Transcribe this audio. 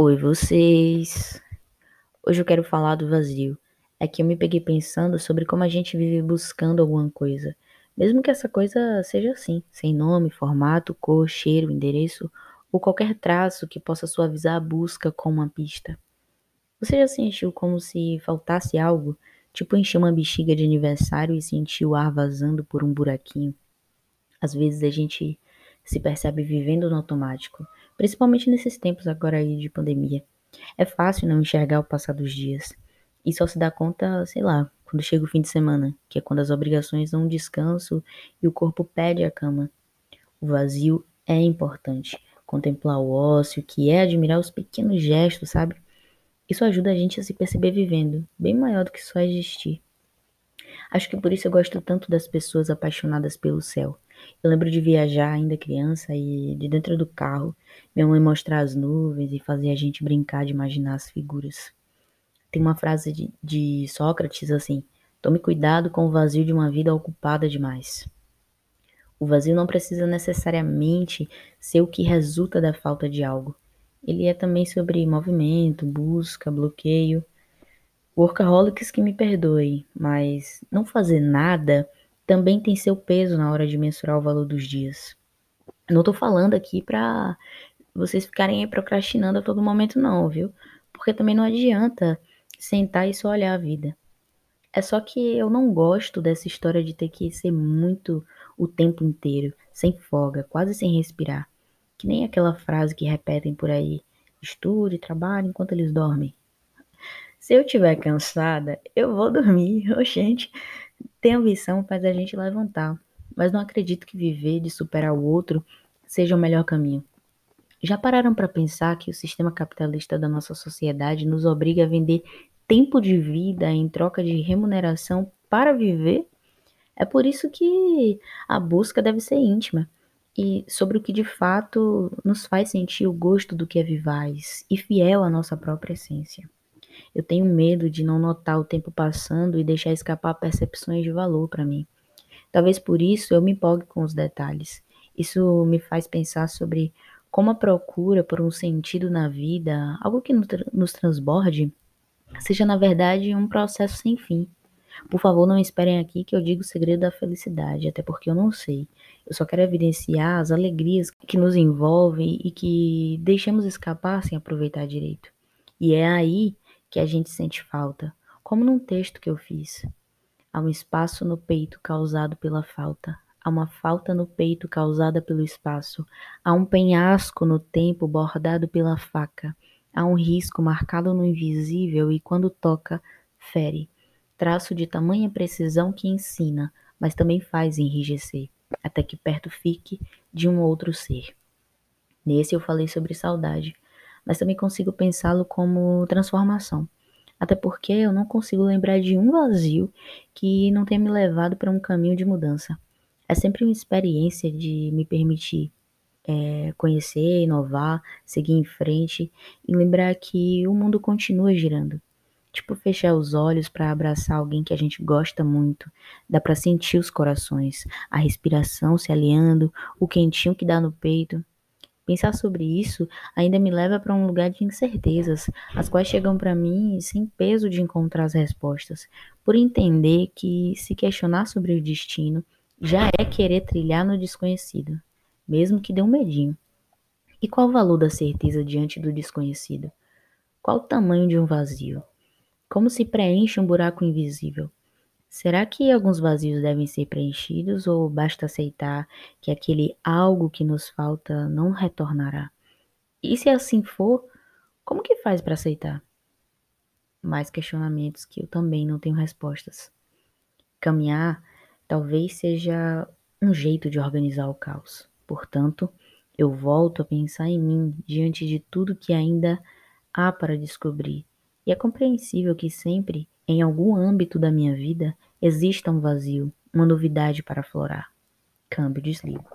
Oi, vocês! Hoje eu quero falar do vazio. É que eu me peguei pensando sobre como a gente vive buscando alguma coisa, mesmo que essa coisa seja assim, sem nome, formato, cor, cheiro, endereço ou qualquer traço que possa suavizar a busca com uma pista. Você já sentiu como se faltasse algo? Tipo encher uma bexiga de aniversário e sentir o ar vazando por um buraquinho? Às vezes a gente se percebe vivendo no automático, principalmente nesses tempos agora aí de pandemia. É fácil não enxergar o passar dos dias. E só se dá conta, sei lá, quando chega o fim de semana, que é quando as obrigações dão um descanso e o corpo pede a cama. O vazio é importante. Contemplar o ócio, que é admirar os pequenos gestos, sabe? Isso ajuda a gente a se perceber vivendo, bem maior do que só existir. Acho que por isso eu gosto tanto das pessoas apaixonadas pelo céu. Eu lembro de viajar ainda criança e de dentro do carro, minha mãe mostrar as nuvens e fazer a gente brincar de imaginar as figuras. Tem uma frase de, de Sócrates assim: Tome cuidado com o vazio de uma vida ocupada demais. O vazio não precisa necessariamente ser o que resulta da falta de algo. Ele é também sobre movimento, busca, bloqueio. Workaholics que me perdoe, mas não fazer nada também tem seu peso na hora de mensurar o valor dos dias. Não tô falando aqui pra vocês ficarem procrastinando a todo momento, não, viu? Porque também não adianta sentar e só olhar a vida. É só que eu não gosto dessa história de ter que ser muito o tempo inteiro, sem folga, quase sem respirar. Que nem aquela frase que repetem por aí: estude trabalhe enquanto eles dormem. Se eu estiver cansada, eu vou dormir. Oxente, tem ambição faz a gente levantar, mas não acredito que viver de superar o outro seja o melhor caminho. Já pararam para pensar que o sistema capitalista da nossa sociedade nos obriga a vender tempo de vida em troca de remuneração para viver? É por isso que a busca deve ser íntima e sobre o que de fato nos faz sentir o gosto do que é vivaz e fiel à nossa própria essência. Eu tenho medo de não notar o tempo passando e deixar escapar percepções de valor para mim. Talvez por isso eu me empolgue com os detalhes. Isso me faz pensar sobre como a procura por um sentido na vida, algo que nos transborde, seja na verdade um processo sem fim. Por favor, não esperem aqui que eu diga o segredo da felicidade, até porque eu não sei. Eu só quero evidenciar as alegrias que nos envolvem e que deixamos escapar sem aproveitar direito. E é aí que a gente sente falta, como num texto que eu fiz. Há um espaço no peito causado pela falta. Há uma falta no peito causada pelo espaço. Há um penhasco no tempo bordado pela faca. Há um risco marcado no invisível e quando toca, fere. Traço de tamanha precisão que ensina, mas também faz enrijecer, até que perto fique de um outro ser. Nesse eu falei sobre saudade, mas também consigo pensá-lo como transformação. Até porque eu não consigo lembrar de um vazio que não tenha me levado para um caminho de mudança. É sempre uma experiência de me permitir é, conhecer, inovar, seguir em frente e lembrar que o mundo continua girando. Tipo, fechar os olhos para abraçar alguém que a gente gosta muito. Dá para sentir os corações, a respiração se alinhando, o quentinho que dá no peito. Pensar sobre isso ainda me leva para um lugar de incertezas, as quais chegam para mim sem peso de encontrar as respostas, por entender que se questionar sobre o destino já é querer trilhar no desconhecido, mesmo que dê um medinho. E qual o valor da certeza diante do desconhecido? Qual o tamanho de um vazio? Como se preenche um buraco invisível? Será que alguns vazios devem ser preenchidos ou basta aceitar que aquele algo que nos falta não retornará? E se assim for, como que faz para aceitar? Mais questionamentos que eu também não tenho respostas. Caminhar talvez seja um jeito de organizar o caos. Portanto, eu volto a pensar em mim diante de tudo que ainda há para descobrir. E é compreensível que sempre em algum âmbito da minha vida exista um vazio, uma novidade para aflorar. Câmbio desligo.